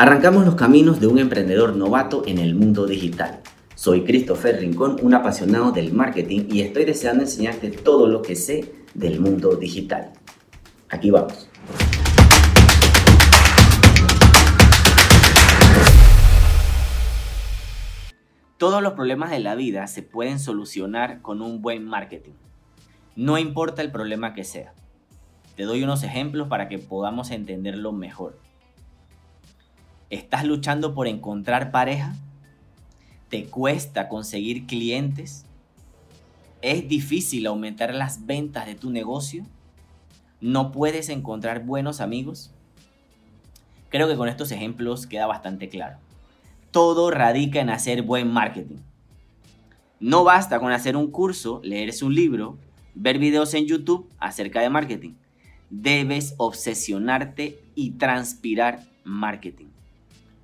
Arrancamos los caminos de un emprendedor novato en el mundo digital. Soy Christopher Rincón, un apasionado del marketing y estoy deseando enseñarte todo lo que sé del mundo digital. Aquí vamos. Todos los problemas de la vida se pueden solucionar con un buen marketing. No importa el problema que sea. Te doy unos ejemplos para que podamos entenderlo mejor. ¿Estás luchando por encontrar pareja? ¿Te cuesta conseguir clientes? ¿Es difícil aumentar las ventas de tu negocio? ¿No puedes encontrar buenos amigos? Creo que con estos ejemplos queda bastante claro todo radica en hacer buen marketing. No basta con hacer un curso, leerse un libro, ver videos en YouTube acerca de marketing. Debes obsesionarte y transpirar marketing.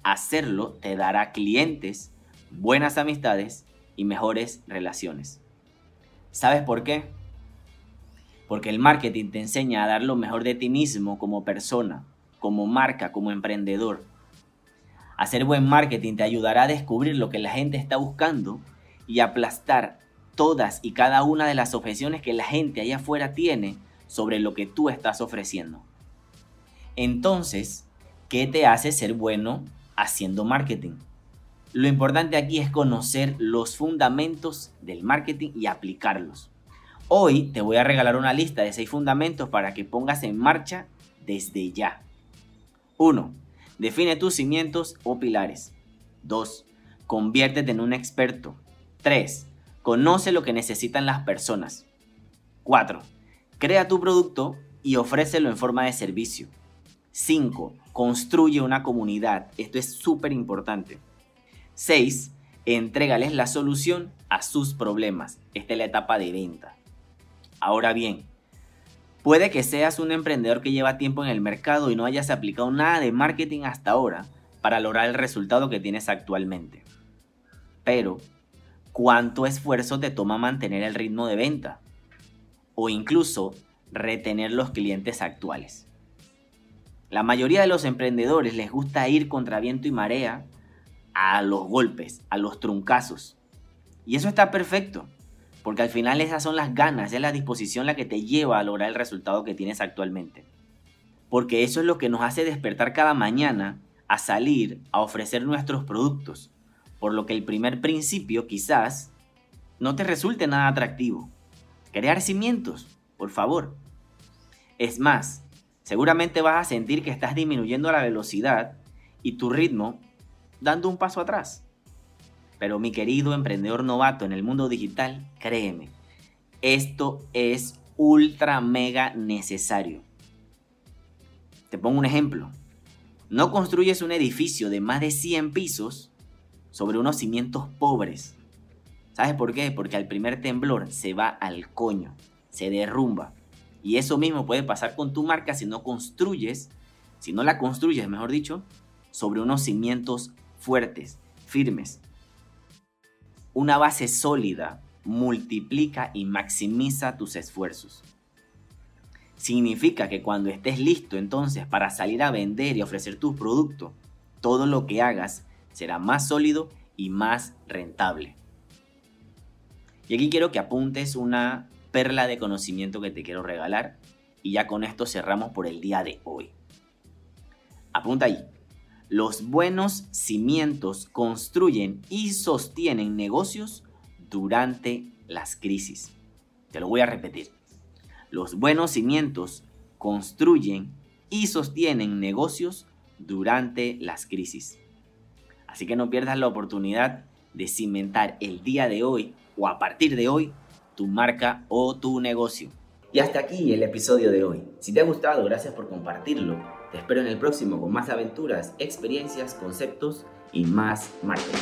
Hacerlo te dará clientes, buenas amistades y mejores relaciones. ¿Sabes por qué? Porque el marketing te enseña a dar lo mejor de ti mismo como persona, como marca, como emprendedor Hacer buen marketing te ayudará a descubrir lo que la gente está buscando y aplastar todas y cada una de las objeciones que la gente allá afuera tiene sobre lo que tú estás ofreciendo. Entonces, ¿qué te hace ser bueno haciendo marketing? Lo importante aquí es conocer los fundamentos del marketing y aplicarlos. Hoy te voy a regalar una lista de seis fundamentos para que pongas en marcha desde ya. 1 Define tus cimientos o pilares. 2. Conviértete en un experto. 3. Conoce lo que necesitan las personas. 4. Crea tu producto y ofrécelo en forma de servicio. 5. Construye una comunidad. Esto es súper importante. 6. Entrégales la solución a sus problemas. Esta es la etapa de venta. Ahora bien, Puede que seas un emprendedor que lleva tiempo en el mercado y no hayas aplicado nada de marketing hasta ahora para lograr el resultado que tienes actualmente. Pero, ¿cuánto esfuerzo te toma mantener el ritmo de venta? O incluso retener los clientes actuales. La mayoría de los emprendedores les gusta ir contra viento y marea a los golpes, a los truncazos. Y eso está perfecto. Porque al final esas son las ganas, es la disposición la que te lleva a lograr el resultado que tienes actualmente. Porque eso es lo que nos hace despertar cada mañana a salir a ofrecer nuestros productos. Por lo que el primer principio quizás no te resulte nada atractivo. Crear cimientos, por favor. Es más, seguramente vas a sentir que estás disminuyendo la velocidad y tu ritmo dando un paso atrás. Pero mi querido emprendedor novato en el mundo digital, créeme, esto es ultra mega necesario. Te pongo un ejemplo. No construyes un edificio de más de 100 pisos sobre unos cimientos pobres. ¿Sabes por qué? Porque al primer temblor se va al coño, se derrumba. Y eso mismo puede pasar con tu marca si no construyes, si no la construyes, mejor dicho, sobre unos cimientos fuertes, firmes. Una base sólida multiplica y maximiza tus esfuerzos. Significa que cuando estés listo entonces para salir a vender y ofrecer tu producto, todo lo que hagas será más sólido y más rentable. Y aquí quiero que apuntes una perla de conocimiento que te quiero regalar y ya con esto cerramos por el día de hoy. Apunta ahí. Los buenos cimientos construyen y sostienen negocios durante las crisis. Te lo voy a repetir. Los buenos cimientos construyen y sostienen negocios durante las crisis. Así que no pierdas la oportunidad de cimentar el día de hoy o a partir de hoy tu marca o tu negocio. Y hasta aquí el episodio de hoy. Si te ha gustado, gracias por compartirlo. Te espero en el próximo con más aventuras, experiencias, conceptos y más marketing.